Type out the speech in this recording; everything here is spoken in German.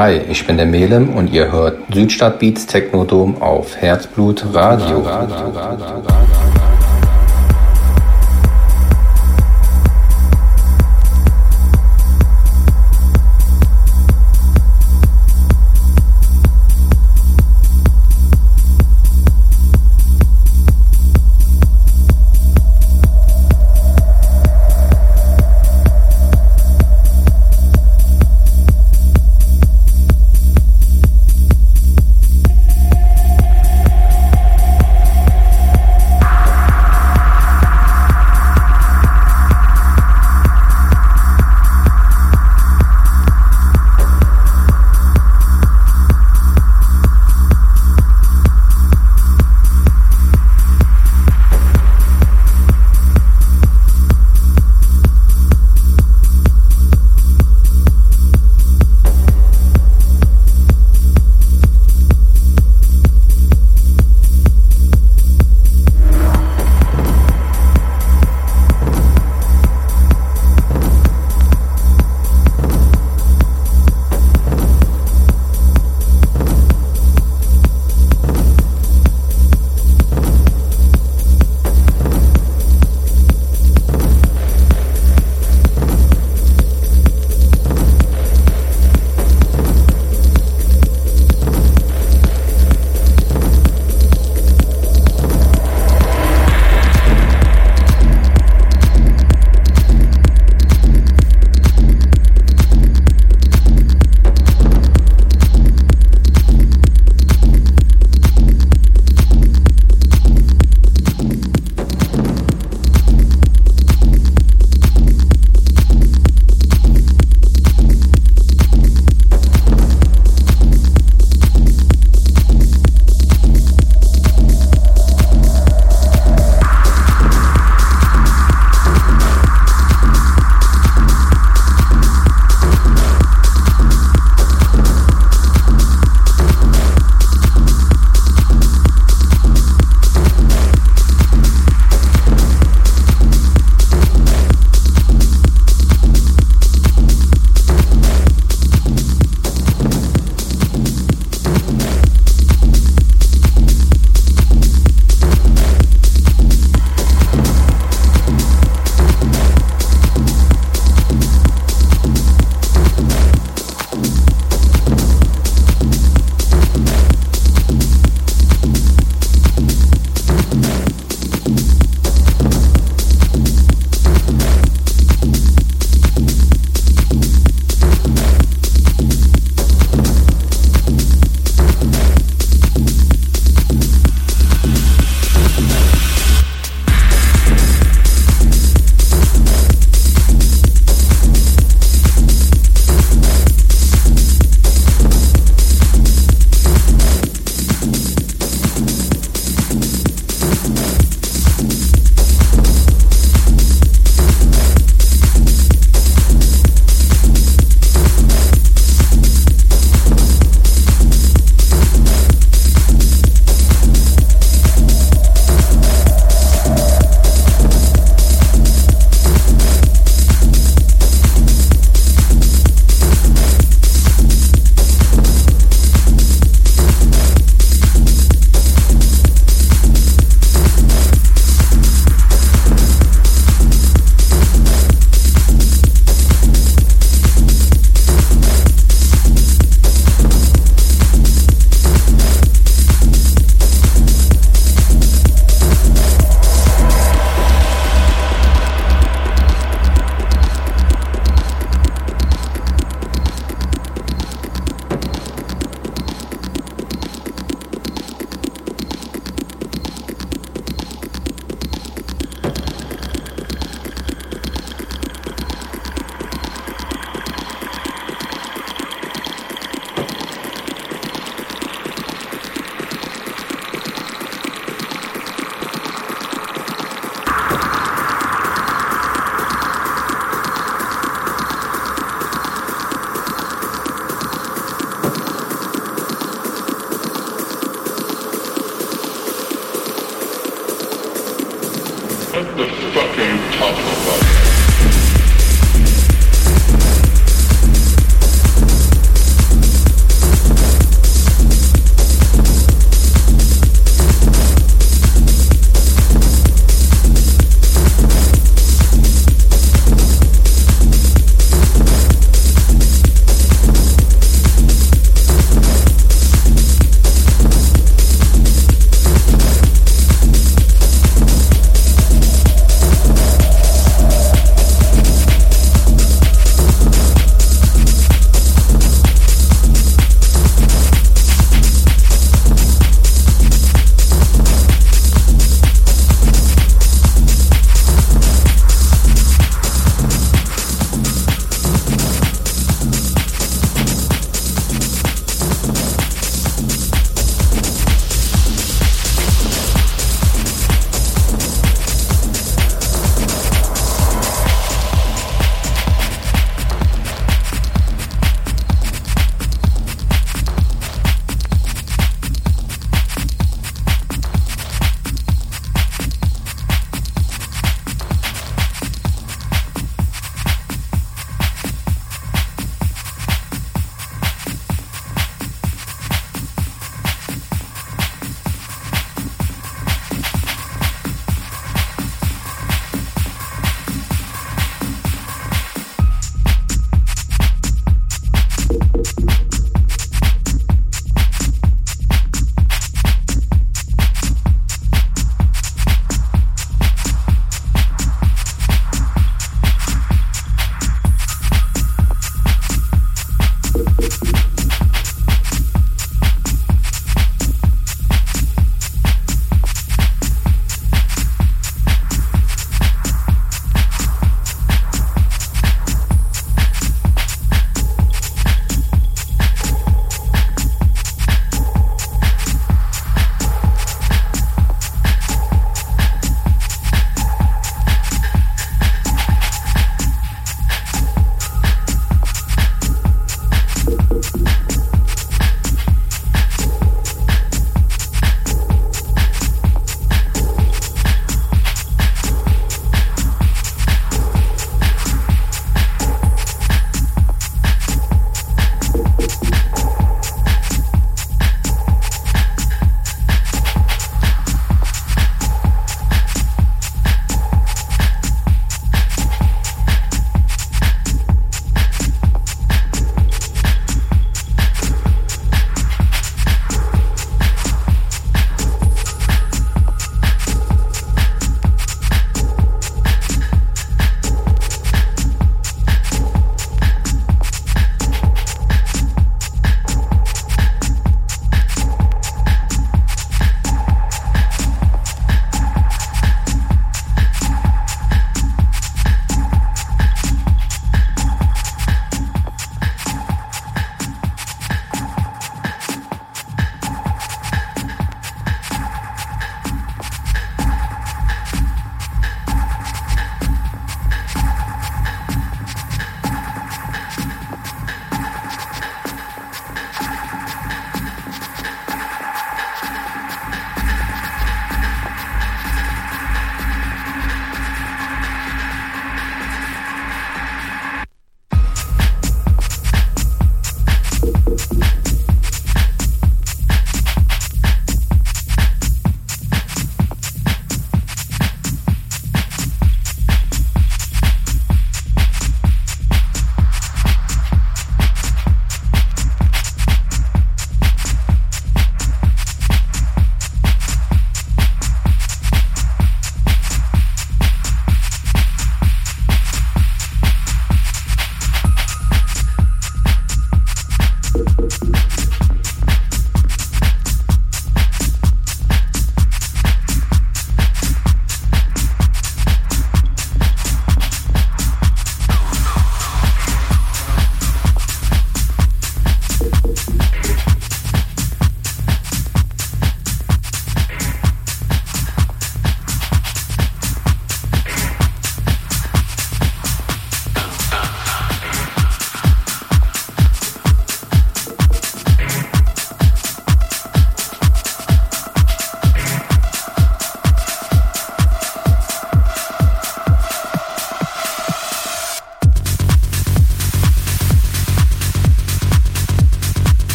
Hi, ich bin der Melem und ihr hört Südstadtbeats Technodom auf Herzblut Radio.